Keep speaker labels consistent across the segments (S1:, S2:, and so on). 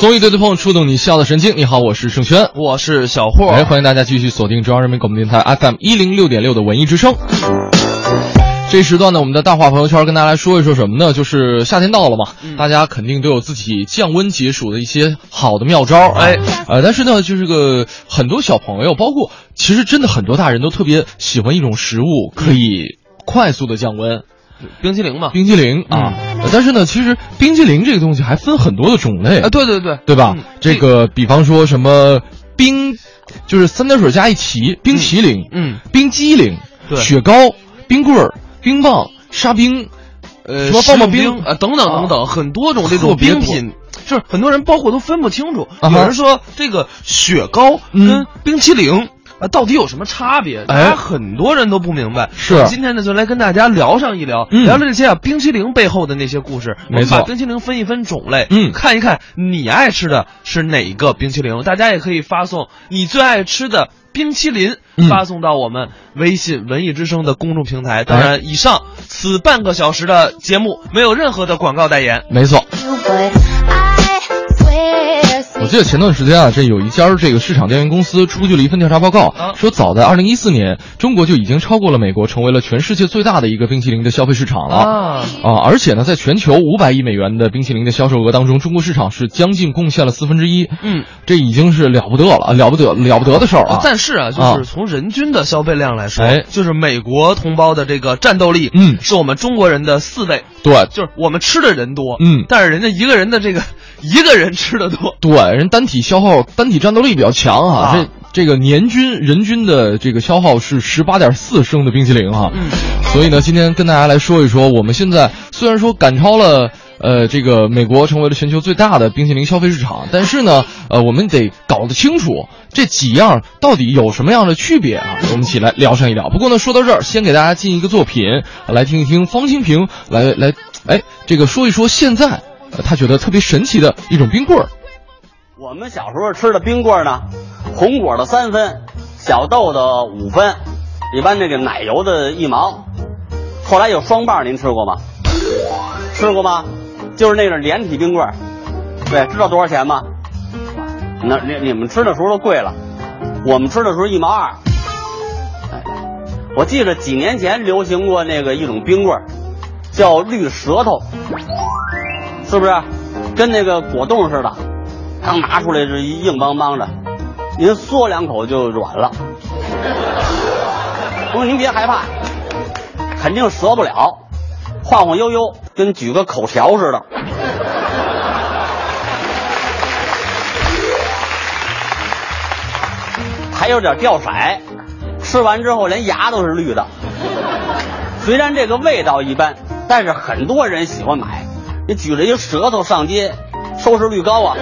S1: 综艺对对碰，触动你笑的神经。你好，我是盛轩，
S2: 我是小霍。
S1: 哎，欢迎大家继续锁定中央人民广播电台 FM 一零六点六的文艺之声。这一时段呢，我们的大话朋友圈跟大家来说一说什么呢？就是夏天到了嘛，大家肯定都有自己降温解暑的一些好的妙招。哎，呃，但是呢，就是个很多小朋友，包括其实真的很多大人都特别喜欢一种食物，可以快速的降温。
S2: 冰淇淋嘛，
S1: 冰淇淋啊，但是呢，其实冰淇淋这个东西还分很多的种类
S2: 啊，对对对，
S1: 对吧？这个比方说什么冰，就是三点水加一起，冰淇淋，
S2: 嗯，
S1: 冰激凌，雪糕，冰棍儿，冰棒，沙冰，呃，什么棒棒冰
S2: 啊，等等等等，很多种这种冰品，就是很多人包括都分不清楚。有人说这个雪糕跟冰淇淋。啊，到底有什么差别？哎，很多人都不明白。
S1: 是，
S2: 今天呢，就来跟大家聊上一聊，聊聊这些啊冰淇淋背后的那些故事。
S1: 没错，
S2: 冰淇淋分一分种类，
S1: 嗯，
S2: 看一看你爱吃的是哪一个冰淇淋。大家也可以发送你最爱吃的冰淇淋，发送到我们微信文艺之声的公众平台。当然，以上此半个小时的节目没有任何的广告代言。
S1: 没错。我记得前段时间啊，这有一家这个市场调研公司出具了一份调查报告，说早在二零一四年，中国就已经超过了美国，成为了全世界最大的一个冰淇淋的消费市场了啊！啊，而且呢，在全球五百亿美元的冰淇淋的销售额当中，中国市场是将近贡献了四分之一。
S2: 嗯，
S1: 这已经是了不得了，了不得了不得的事儿啊！
S2: 但是啊，就是从人均的消费量来说，就是美国同胞的这个战斗力，
S1: 嗯，
S2: 是我们中国人的四倍。
S1: 对，
S2: 就是我们吃的人多，
S1: 嗯，
S2: 但是人家一个人的这个一个人吃的多。
S1: 对，人单体消耗。单体战斗力比较强啊，这这个年均人均的这个消耗是十八点四升的冰淇淋哈，所以呢，今天跟大家来说一说，我们现在虽然说赶超了呃这个美国，成为了全球最大的冰淇淋消费市场，但是呢，呃，我们得搞得清楚这几样到底有什么样的区别啊，我们一起来聊上一聊。不过呢，说到这儿，先给大家进一个作品，来听一听方清平来来，哎，这个说一说现在他觉得特别神奇的一种冰棍儿。
S3: 我们小时候吃的冰棍呢，红果的三分，小豆的五分，一般那个奶油的一毛。后来有双棒，您吃过吗？吃过吗？就是那个连体冰棍，对，知道多少钱吗？那你你们吃的时候都贵了，我们吃的时候一毛二。哎，我记得几年前流行过那个一种冰棍，叫绿舌头，是不是？跟那个果冻似的。刚拿出来是一硬邦邦的，您嗦两口就软了。不过您别害怕，肯定折不了，晃晃悠悠，跟举个口条似的。还有点掉色，吃完之后连牙都是绿的。虽然这个味道一般，但是很多人喜欢买。你举着一舌头上街，收视率高啊。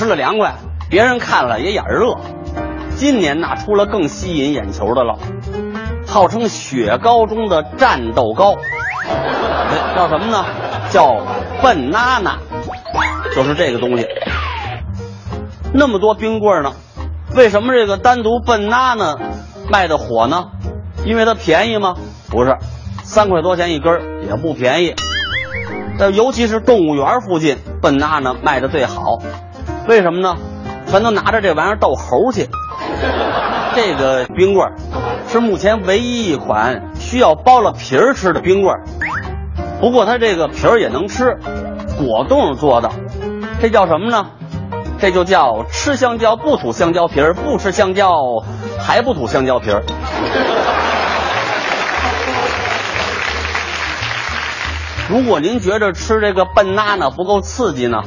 S3: 吃了凉快，别人看了也眼热。今年呐出了更吸引眼球的了，号称雪糕中的战斗糕，叫什么呢？叫笨娜娜，就是这个东西。那么多冰棍呢，为什么这个单独笨娜娜卖的火呢？因为它便宜吗？不是，三块多钱一根也不便宜。但尤其是动物园附近，笨娜娜卖的最好。为什么呢？全都拿着这玩意儿逗猴去。这个冰棍儿是目前唯一一款需要剥了皮儿吃的冰棍儿。不过它这个皮儿也能吃，果冻做的，这叫什么呢？这就叫吃香蕉不吐香蕉皮儿，不吃香蕉还不吐香蕉皮儿。如果您觉着吃这个笨娜娜不够刺激呢？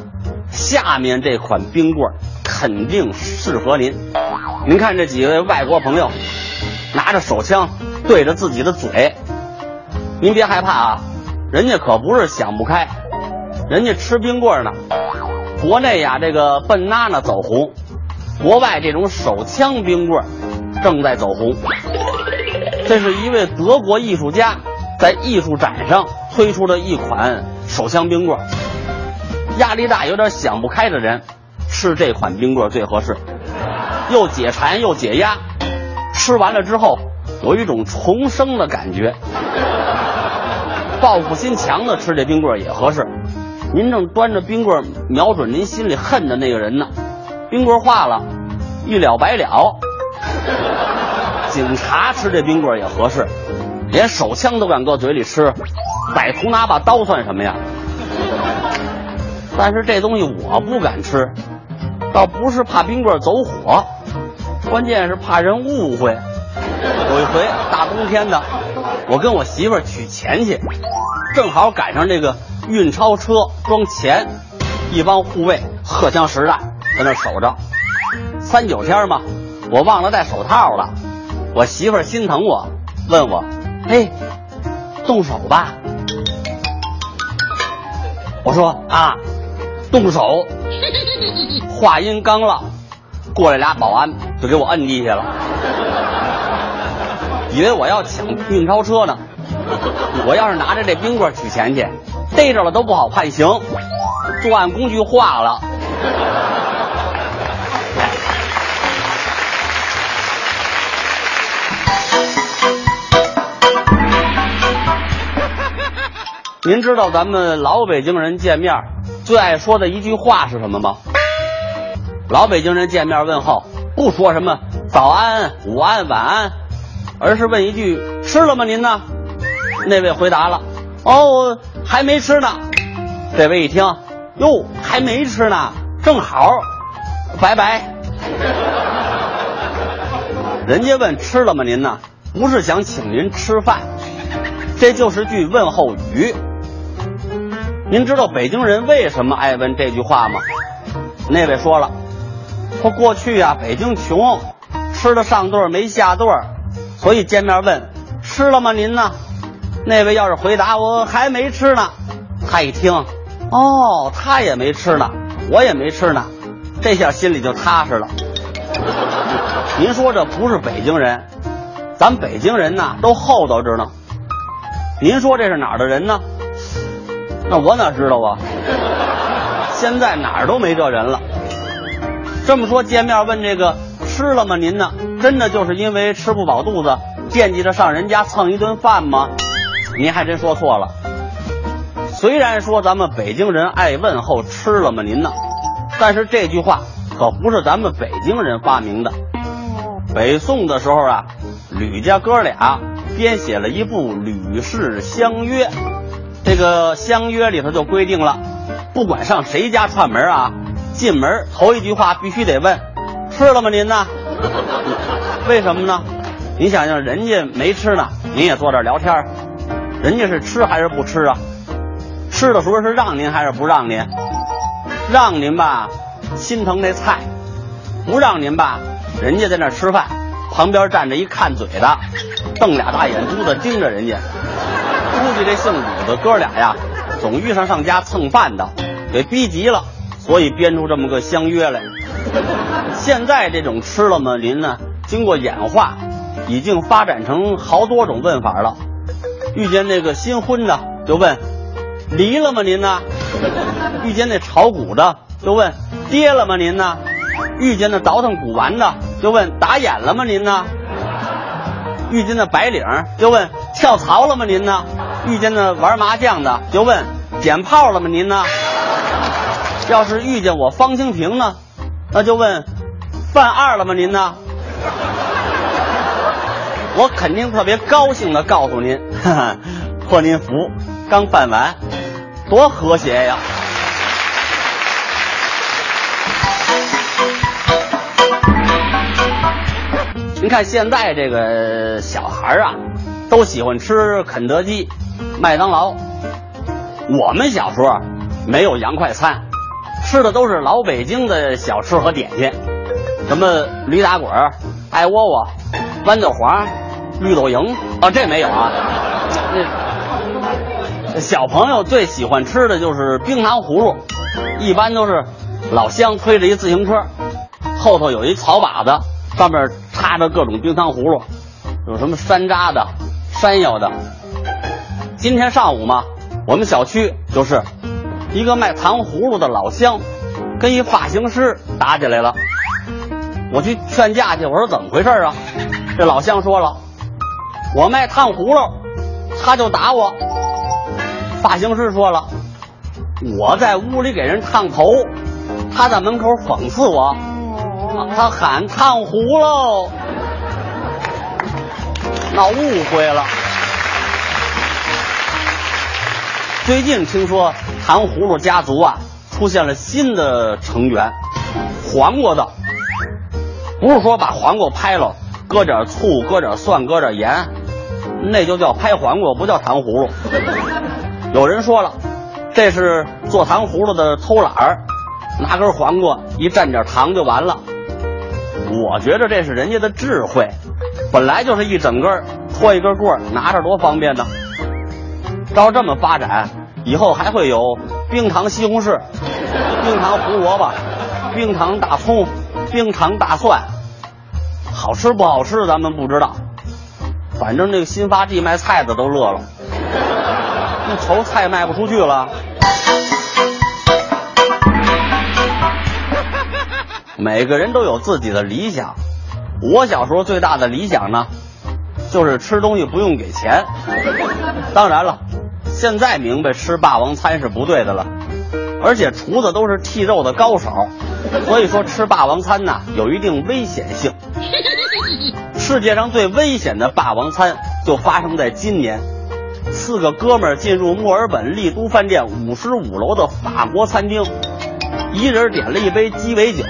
S3: 下面这款冰棍肯定适合您。您看这几位外国朋友拿着手枪对着自己的嘴，您别害怕啊，人家可不是想不开，人家吃冰棍呢。国内呀，这个笨娜娜走红，国外这种手枪冰棍正在走红。这是一位德国艺术家在艺术展上推出的一款手枪冰棍。压力大、有点想不开的人，吃这款冰棍最合适，又解馋又解压。吃完了之后，有一种重生的感觉。报复心强的吃这冰棍也合适。您正端着冰棍瞄准您心里恨的那个人呢，冰棍化了，一了百了。警察吃这冰棍也合适，连手枪都敢搁嘴里吃，歹徒拿把刀算什么呀？但是这东西我不敢吃，倒不是怕冰棍走火，关键是怕人误会。有一回大冬天的，我跟我媳妇取钱去，正好赶上这个运钞车装钱，一帮护卫荷枪实弹在那守着。三九天嘛，我忘了戴手套了，我媳妇心疼我，问我：“嘿，动手吧。”我说：“啊，动手。”话音刚落，过来俩保安就给我摁地下了。以为我要抢运钞车呢，我要是拿着这冰棍取钱去，逮着了都不好判刑，作案工具化了。您知道咱们老北京人见面最爱说的一句话是什么吗？老北京人见面问候不说什么早安、午安、晚安。而是问一句：“吃了吗？您呢？”那位回答了：“哦，还没吃呢。”这位一听：“哟，还没吃呢，正好，拜拜。”人家问：“吃了吗？您呢？”不是想请您吃饭，这就是句问候语。您知道北京人为什么爱问这句话吗？那位说了：“说过去呀，北京穷，吃的上顿没下顿。”所以见面问吃了吗？您呢？那位要是回答我还没吃呢，他一听，哦，他也没吃呢，我也没吃呢，这下心里就踏实了。您说这不是北京人，咱北京人呐都厚道着呢。您说这是哪儿的人呢？那我哪知道啊？现在哪儿都没这人了。这么说见面问这个。吃了吗？您呢？真的就是因为吃不饱肚子，惦记着上人家蹭一顿饭吗？您还真说错了。虽然说咱们北京人爱问候“吃了吗？您呢”，但是这句话可不是咱们北京人发明的。北宋的时候啊，吕家哥俩编写了一部《吕氏相约》，这个相约里头就规定了，不管上谁家串门啊，进门头一句话必须得问。吃了吗？您呢？为什么呢？你想想，人家没吃呢，您也坐这聊天人家是吃还是不吃啊？吃的时候是让您还是不让您？让您吧，心疼那菜；不让您吧，人家在那吃饭，旁边站着一看嘴的，瞪俩大眼珠子盯着人家。估计这姓武的哥俩呀，总遇上上家蹭饭的，给逼急了，所以编出这么个相约来。现在这种吃了吗？您呢？经过演化，已经发展成好多种问法了。遇见那个新婚的，就问离了吗？您呢？遇见那炒股的，就问跌了吗？您呢？遇见那倒腾古玩的，就问打眼了吗？您呢？遇见那白领，就问跳槽了吗？您呢？遇见那玩麻将的，就问捡炮了吗？您呢？要是遇见我方清平呢？那就问，犯二了吗？您呢？我肯定特别高兴的告诉您，哈哈，托您福，刚犯完，多和谐呀！您看现在这个小孩啊，都喜欢吃肯德基、麦当劳。我们小时候没有洋快餐。吃的都是老北京的小吃和点心，什么驴打滚、艾窝窝、豌豆黄、绿豆蝇啊，这没有啊。那小朋友最喜欢吃的就是冰糖葫芦，一般都是老乡推着一自行车，后头有一草把子，上面插着各种冰糖葫芦，有什么山楂的、山药的。今天上午嘛，我们小区就是。一个卖糖葫芦的老乡，跟一发型师打起来了。我去劝架去，我说怎么回事啊？这老乡说了，我卖糖葫芦，他就打我。发型师说了，我在屋里给人烫头，他在门口讽刺我，他喊烫葫芦，闹误会了。最近听说糖葫芦家族啊出现了新的成员，黄瓜的，不是说把黄瓜拍了，搁点醋，搁点蒜，搁点盐，那就叫拍黄瓜，不叫糖葫芦。有人说了，这是做糖葫芦的偷懒儿，拿根黄瓜一蘸点糖就完了。我觉得这是人家的智慧，本来就是一整根，拖一根棍儿拿着多方便呢。照这么发展，以后还会有冰糖西红柿、冰糖胡萝卜、冰糖大葱、冰糖大蒜，好吃不好吃咱们不知道，反正这个新发地卖菜的都乐了，那愁菜卖不出去了。每个人都有自己的理想，我小时候最大的理想呢，就是吃东西不用给钱。当然了。现在明白吃霸王餐是不对的了，而且厨子都是剔肉的高手，所以说吃霸王餐呢有一定危险性。世界上最危险的霸王餐就发生在今年，四个哥们儿进入墨尔本丽都饭店五十五楼的法国餐厅，一人点了一杯鸡尾酒，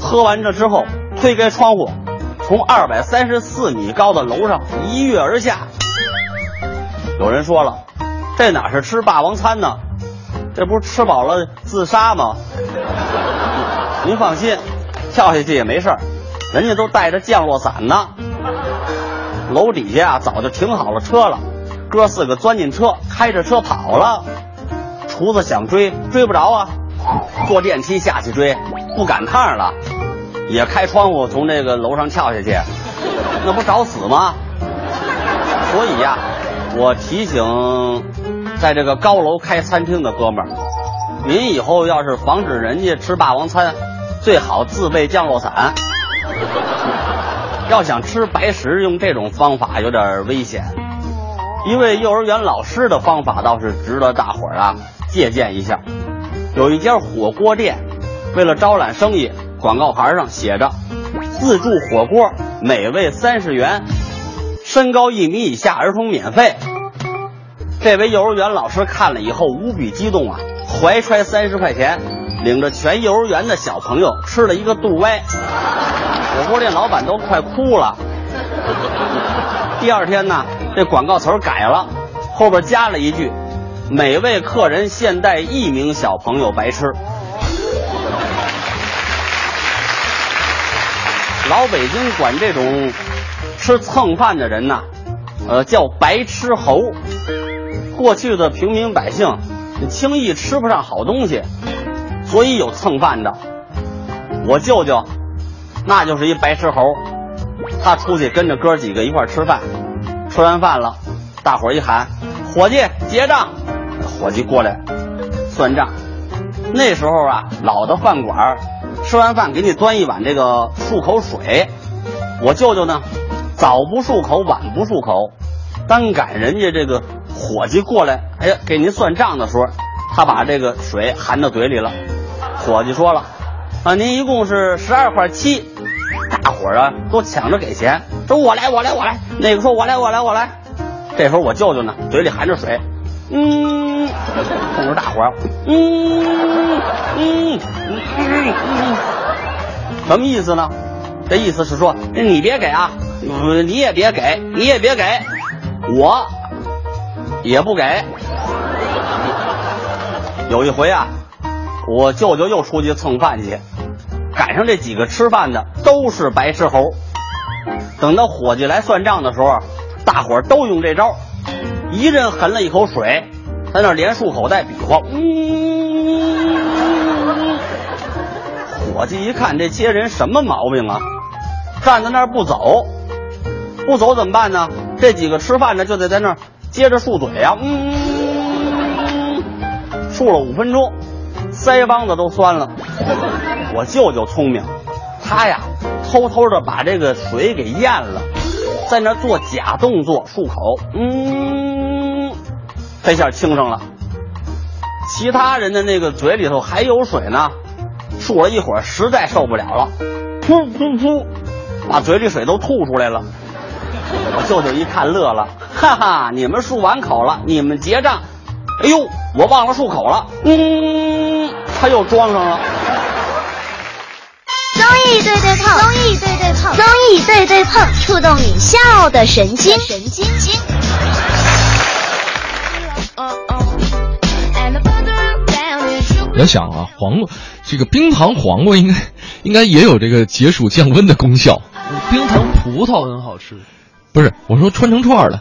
S3: 喝完这之后推开窗户，从二百三十四米高的楼上一跃而下。有人说了。这哪是吃霸王餐呢？这不是吃饱了自杀吗？您放心，跳下去也没事人家都带着降落伞呢。楼底下啊，早就停好了车了，哥四个钻进车，开着车跑了。厨子想追，追不着啊，坐电梯下去追，不赶趟了，也开窗户从这个楼上跳下去，那不找死吗？所以呀，我提醒。在这个高楼开餐厅的哥们儿，您以后要是防止人家吃霸王餐，最好自备降落伞。要想吃白食，用这种方法有点危险。一位幼儿园老师的方法倒是值得大伙儿啊借鉴一下。有一家火锅店，为了招揽生意，广告牌上写着“自助火锅，每位三十元，身高一米以下儿童免费”。这位幼儿园老师看了以后无比激动啊，怀揣三十块钱，领着全幼儿园的小朋友吃了一个肚歪。火锅店老板都快哭了。第二天呢，这广告词改了，后边加了一句：“每位客人限带一名小朋友白吃。”老北京管这种吃蹭饭的人呐，呃，叫白吃猴。过去的平民百姓，轻易吃不上好东西，所以有蹭饭的。我舅舅，那就是一白痴猴，他出去跟着哥几个一块吃饭，吃完饭了，大伙一喊：“伙计结账！”伙计过来算账。那时候啊，老的饭馆，吃完饭给你端一碗这个漱口水。我舅舅呢，早不漱口，晚不漱口，单赶人家这个。伙计过来，哎呀，给您算账的时候，他把这个水含到嘴里了。伙计说了：“啊，您一共是十二块七。”大伙儿啊都抢着给钱，说：“我来，我来，我来。”那个说：“我来，我来，我来。”这时候我舅舅呢，嘴里含着水，嗯，冲着大伙儿，嗯嗯嗯嗯，什么意思呢？这意思是说，你别给啊，嗯你也别给，你也别给，我。也不给。有一回啊，我舅舅又出去蹭饭去，赶上这几个吃饭的都是白痴猴。等到伙计来算账的时候，大伙儿都用这招，一人含了一口水，在那连漱口带比划。嗯，伙计一看这些人什么毛病啊，站在那儿不走，不走怎么办呢？这几个吃饭的就得在那儿。接着漱嘴呀，嗯，漱了五分钟，腮帮子都酸了。我舅舅聪明，他呀偷偷的把这个水给咽了，在那做假动作漱口，嗯，这下清上了。其他人的那个嘴里头还有水呢，漱了一会儿，实在受不了了，噗噗噗，把嘴里水都吐出来了。我舅舅一看乐了，哈哈，你们漱完口了，你们结账。哎呦，我忘了漱口了，嗯，他又装上了。
S4: 综艺对对碰，综艺对对碰，综艺对对碰，触动你笑的神经，神经经。
S1: 我想啊，黄瓜，这个冰糖黄瓜应该应该也有这个解暑降温的功效。
S2: 冰糖葡萄很好吃，
S1: 不是我说穿成串的。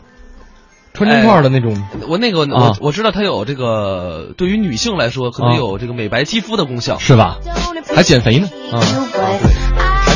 S1: 穿成串的那种，
S2: 我那个我我知道它有这个，对于女性来说可能有这个美白肌肤的功效，
S1: 是吧？还减肥呢，啊，
S2: 还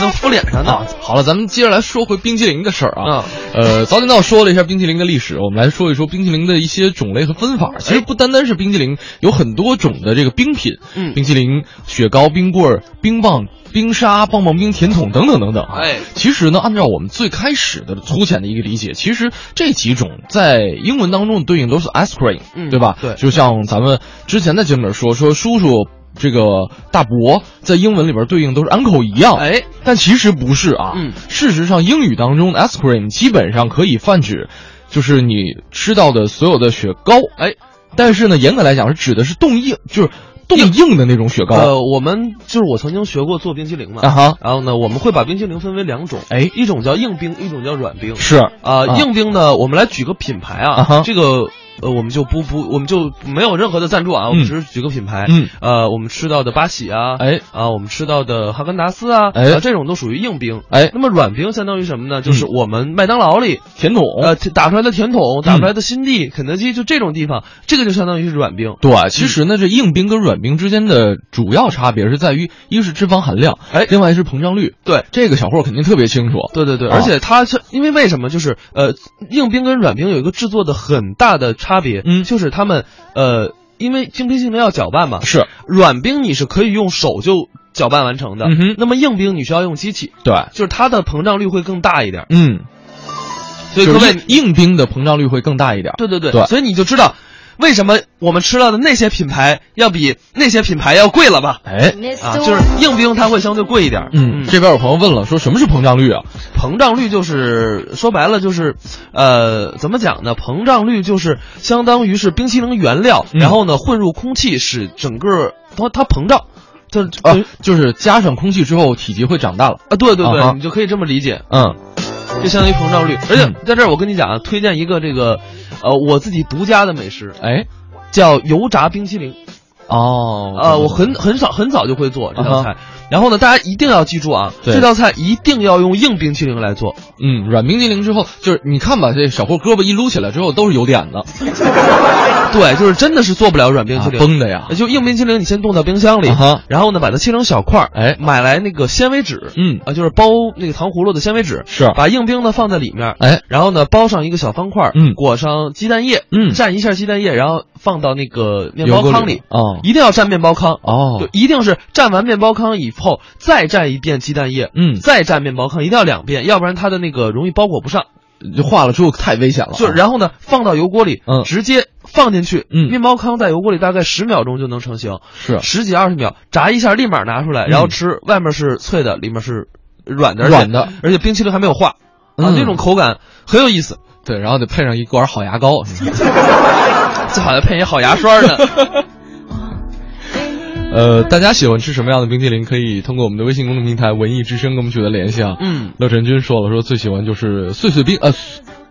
S2: 能敷脸上呢。
S1: 好了，咱们接着来说回冰淇淋的事儿啊。呃，早点到说了一下冰淇淋的历史，我们来说一说冰淇淋的一些种类和分法。其实不单单是冰淇淋，有很多种的这个冰品，
S2: 嗯，
S1: 冰淇淋、雪糕、冰棍儿、冰棒。冰沙、棒棒冰、甜筒等等等等。
S2: 哎，
S1: 其实呢，按照我们最开始的粗浅的一个理解，其实这几种在英文当中的对应都是 ice cream，
S2: 嗯，
S1: 对吧？
S2: 对，
S1: 就像咱们之前的节目里说说叔叔这个大伯在英文里边对应都是 uncle 一样，
S2: 哎，
S1: 但其实不是啊。
S2: 嗯，
S1: 事实上英语当中的 ice cream 基本上可以泛指，就是你吃到的所有的雪糕，
S2: 哎，
S1: 但是呢，严格来讲是指的是冻硬，就是。冻硬的那种雪糕，
S2: 呃，我们就是我曾经学过做冰淇淋嘛，
S1: 啊哈，
S2: 然后呢，我们会把冰淇淋分为两种，
S1: 哎，
S2: 一种叫硬冰，一种叫软冰，
S1: 是。
S2: 啊，硬冰呢，我们来举个品牌
S1: 啊，
S2: 这个。呃，我们就不不，我们就没有任何的赞助啊，我们只是举个品牌，
S1: 嗯，
S2: 呃，我们吃到的八喜啊，
S1: 哎，
S2: 啊，我们吃到的哈根达斯啊，
S1: 哎，
S2: 这种都属于硬冰，
S1: 哎，
S2: 那么软冰相当于什么呢？就是我们麦当劳里
S1: 甜筒，
S2: 呃，打出来的甜筒，打出来的新地、肯德基，就这种地方，这个就相当于是软冰。
S1: 对，其实呢，这硬冰跟软冰之间的主要差别是在于，一个是脂肪含量，
S2: 哎，
S1: 另外是膨胀率。
S2: 对，
S1: 这个小霍肯定特别清楚。
S2: 对对对，而且它是因为为什么？就是呃，硬冰跟软冰有一个制作的很大的差别，
S1: 嗯，
S2: 就是。他们，呃，因为精冰性能要搅拌嘛，
S1: 是。
S2: 软冰你是可以用手就搅拌完成的，
S1: 嗯哼，
S2: 那么硬冰你需要用机器，
S1: 对，
S2: 就是它的膨胀率会更大一点，
S1: 嗯，
S2: 所以各位
S1: 硬冰的膨胀率会更大一点，
S2: 对对对，
S1: 对，
S2: 所以你就知道。为什么我们吃到的那些品牌要比那些品牌要贵了吧？
S1: 哎，
S2: 啊，就是硬冰它会相对贵一点。
S1: 嗯，这边有朋友问了，说什么是膨胀率啊？
S2: 膨胀率就是说白了就是，呃，怎么讲呢？膨胀率就是相当于是冰淇淋原料，然后呢混入空气，使整个它它膨胀，就
S1: 啊，就是加上空气之后体积会长大了
S2: 啊。对对对，你就可以这么理解。
S1: 嗯，
S2: 就相当于膨胀率。而且在这儿我跟你讲啊，推荐一个这个。呃，我自己独家的美食，
S1: 哎，
S2: 叫油炸冰淇淋。
S1: 哦，
S2: 呃，我很很少很早就会做这道菜。然后呢，大家一定要记住啊，
S1: 这
S2: 道菜一定要用硬冰淇淋来做。
S1: 嗯，软冰淇淋之后，就是你看吧，这小霍胳膊一撸起来之后都是有点的。
S2: 对，就是真的是做不了软冰淇淋，
S1: 崩的呀。
S2: 就硬冰淇淋，你先冻到冰箱里，然后呢，把它切成小块儿。
S1: 哎，
S2: 买来那个纤维纸，
S1: 嗯。
S2: 啊，就是包那个糖葫芦的纤维纸，
S1: 是。
S2: 把硬冰呢放在里面，
S1: 哎，
S2: 然后呢包上一个小方块，
S1: 嗯，
S2: 裹上鸡蛋液，
S1: 嗯，
S2: 蘸一下鸡蛋液，然后放到那个面包糠里，
S1: 哦，
S2: 一定要蘸面包糠，
S1: 哦，
S2: 就一定是蘸完面包糠以后再蘸一遍鸡蛋液，
S1: 嗯，
S2: 再蘸面包糠，一定要两遍，要不然它的那个容易包裹不上。
S1: 就化了之后太危险了，
S2: 就然后呢，放到油锅里，
S1: 嗯，
S2: 直接放进去，
S1: 嗯，
S2: 面包糠在油锅里大概十秒钟就能成型，
S1: 是。
S2: 十几二十秒，炸一下立马拿出来，然后吃，外面是脆的，里面是软的，
S1: 软的，
S2: 而且冰淇淋还没有化，啊，那种口感很有意思，
S1: 对，然后得配上一罐好牙膏，
S2: 最好再配一好牙刷呢。
S1: 呃，大家喜欢吃什么样的冰淇淋？可以通过我们的微信公众平台“文艺之声”跟我们取得联系啊。
S2: 嗯，
S1: 乐晨君说了，说最喜欢就是碎碎冰，呃，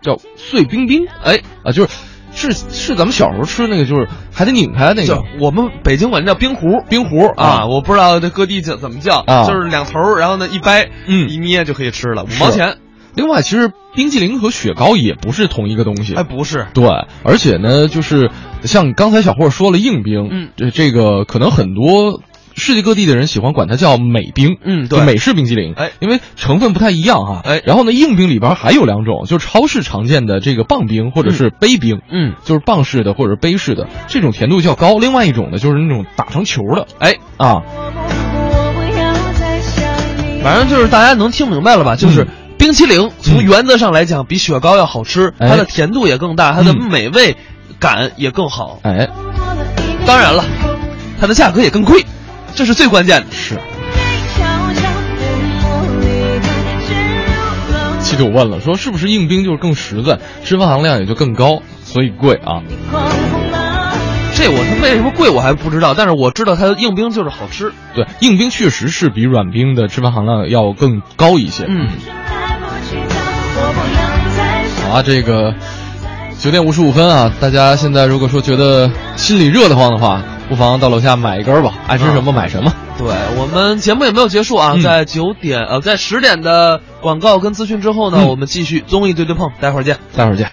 S1: 叫碎冰冰。哎，啊，就是是是咱们小时候吃那个，就是还得拧开那个。
S2: 我们北京管叫冰壶，
S1: 冰壶
S2: 啊，我不知道这各地叫怎么叫
S1: 啊，
S2: 就是两头，然后呢一掰，
S1: 嗯，
S2: 一捏就可以吃了，五毛钱。
S1: 另外，其实冰淇淋和雪糕也不是同一个东西。
S2: 哎，不是。
S1: 对，而且呢，就是像刚才小霍说了硬冰，
S2: 嗯，
S1: 这这个可能很多。世界各地的人喜欢管它叫美冰，
S2: 嗯，对，
S1: 美式冰激凌，
S2: 哎，
S1: 因为成分不太一样哈，
S2: 哎，
S1: 然后呢，硬冰里边还有两种，就是超市常见的这个棒冰或者是杯冰，
S2: 嗯，
S1: 就是棒式的或者杯式的，这种甜度较高。另外一种呢，就是那种打成球的，
S2: 哎
S1: 啊，
S2: 反正就是大家能听明白了吧？就是冰淇淋从原则上来讲比雪糕要好吃，它的甜度也更大，它的美味感也更好，
S1: 哎。
S2: 当然了，它的价格也更贵，这是最关键的。
S1: 是。七九问了，说是不是硬冰就是更实在，脂肪含量也就更高，所以贵啊？
S2: 这我它为什么贵我还不知道，但是我知道它的硬冰就是好吃。
S1: 对，硬冰确实是比软冰的脂肪含量要更高一些。
S2: 嗯。
S1: 好啊，这个九点五十五分啊，大家现在如果说觉得心里热得慌的话，不妨到楼下买一根吧，爱吃什么买什么。
S2: 对我们节目也没有结束啊，在九点呃，在十点的广告跟资讯之后呢，我们继续综艺对对碰，待会儿见，
S1: 待会儿见。